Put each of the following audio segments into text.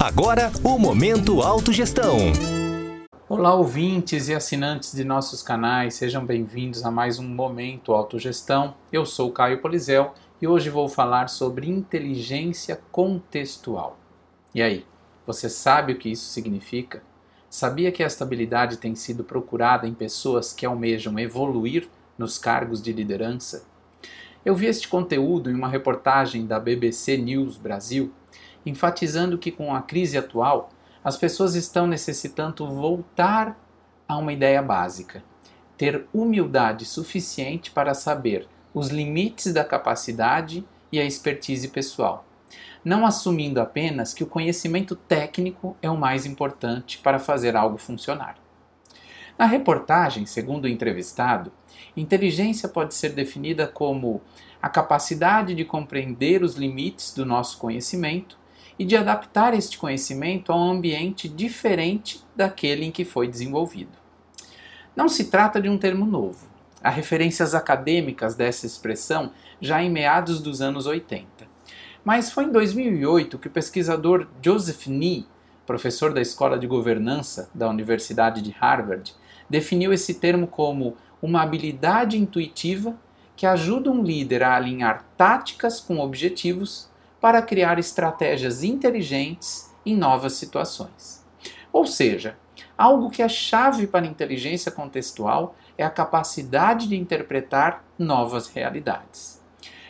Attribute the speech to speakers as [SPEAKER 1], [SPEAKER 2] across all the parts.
[SPEAKER 1] Agora, o Momento Autogestão.
[SPEAKER 2] Olá, ouvintes e assinantes de nossos canais, sejam bem-vindos a mais um Momento Autogestão. Eu sou Caio Polizel e hoje vou falar sobre inteligência contextual. E aí, você sabe o que isso significa? Sabia que esta habilidade tem sido procurada em pessoas que almejam evoluir nos cargos de liderança? Eu vi este conteúdo em uma reportagem da BBC News Brasil enfatizando que com a crise atual, as pessoas estão necessitando voltar a uma ideia básica: ter humildade suficiente para saber os limites da capacidade e a expertise pessoal, não assumindo apenas que o conhecimento técnico é o mais importante para fazer algo funcionar. Na reportagem, segundo o entrevistado, inteligência pode ser definida como a capacidade de compreender os limites do nosso conhecimento e de adaptar este conhecimento a um ambiente diferente daquele em que foi desenvolvido. Não se trata de um termo novo. Há referências acadêmicas dessa expressão já em meados dos anos 80. Mas foi em 2008 que o pesquisador Joseph Nee, professor da Escola de Governança da Universidade de Harvard, definiu esse termo como uma habilidade intuitiva que ajuda um líder a alinhar táticas com objetivos para criar estratégias inteligentes em novas situações. Ou seja, algo que é chave para a inteligência contextual é a capacidade de interpretar novas realidades.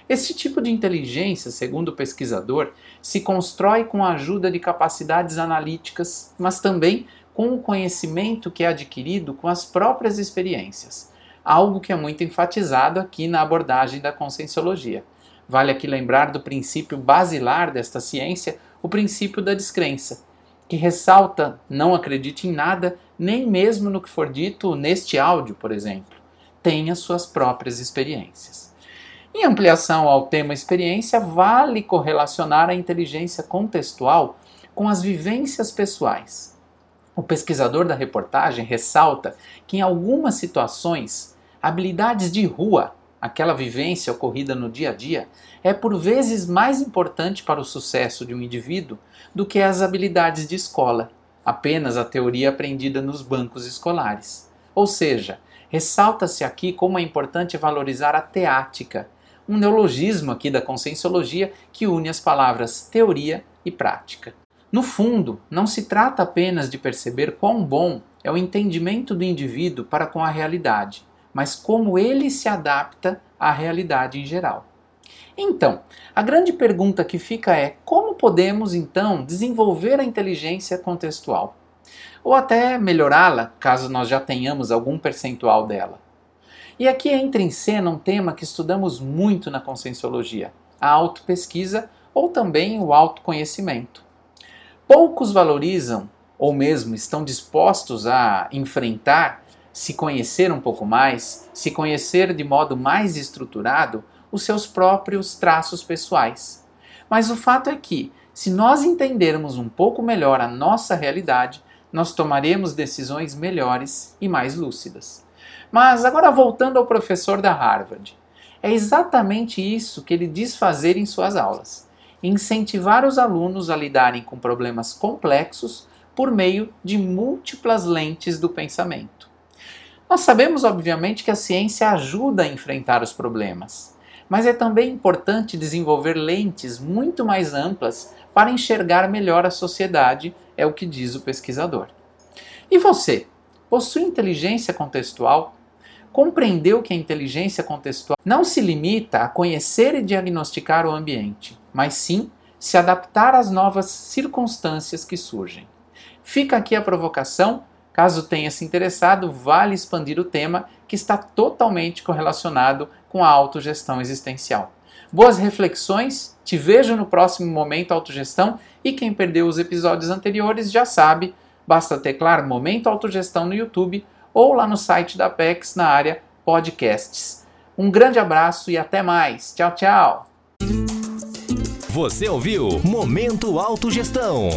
[SPEAKER 2] Esse tipo de inteligência, segundo o pesquisador, se constrói com a ajuda de capacidades analíticas, mas também com o conhecimento que é adquirido com as próprias experiências, algo que é muito enfatizado aqui na abordagem da conscienciologia. Vale aqui lembrar do princípio basilar desta ciência, o princípio da descrença, que ressalta não acredite em nada, nem mesmo no que for dito neste áudio, por exemplo. Tenha suas próprias experiências. Em ampliação ao tema experiência, vale correlacionar a inteligência contextual com as vivências pessoais. O pesquisador da reportagem ressalta que, em algumas situações, habilidades de rua aquela vivência ocorrida no dia a dia, é por vezes mais importante para o sucesso de um indivíduo do que as habilidades de escola, apenas a teoria aprendida nos bancos escolares. Ou seja, ressalta-se aqui como é importante valorizar a teática, um neologismo aqui da conscienciologia que une as palavras teoria e prática. No fundo, não se trata apenas de perceber quão bom é o entendimento do indivíduo para com a realidade, mas como ele se adapta à realidade em geral. Então, a grande pergunta que fica é: como podemos então desenvolver a inteligência contextual? Ou até melhorá-la, caso nós já tenhamos algum percentual dela. E aqui entra em cena um tema que estudamos muito na conscienciologia: a autopesquisa ou também o autoconhecimento. Poucos valorizam, ou mesmo estão dispostos a enfrentar se conhecer um pouco mais, se conhecer de modo mais estruturado os seus próprios traços pessoais. Mas o fato é que, se nós entendermos um pouco melhor a nossa realidade, nós tomaremos decisões melhores e mais lúcidas. Mas agora voltando ao professor da Harvard, é exatamente isso que ele diz fazer em suas aulas: incentivar os alunos a lidarem com problemas complexos por meio de múltiplas lentes do pensamento. Nós sabemos, obviamente, que a ciência ajuda a enfrentar os problemas, mas é também importante desenvolver lentes muito mais amplas para enxergar melhor a sociedade, é o que diz o pesquisador. E você? Possui inteligência contextual? Compreendeu que a inteligência contextual não se limita a conhecer e diagnosticar o ambiente, mas sim se adaptar às novas circunstâncias que surgem. Fica aqui a provocação Caso tenha se interessado, vale expandir o tema que está totalmente correlacionado com a autogestão existencial. Boas reflexões, te vejo no próximo Momento Autogestão e quem perdeu os episódios anteriores já sabe, basta teclar Momento Autogestão no YouTube ou lá no site da Apex na área Podcasts. Um grande abraço e até mais. Tchau, tchau.
[SPEAKER 1] Você ouviu Momento Autogestão.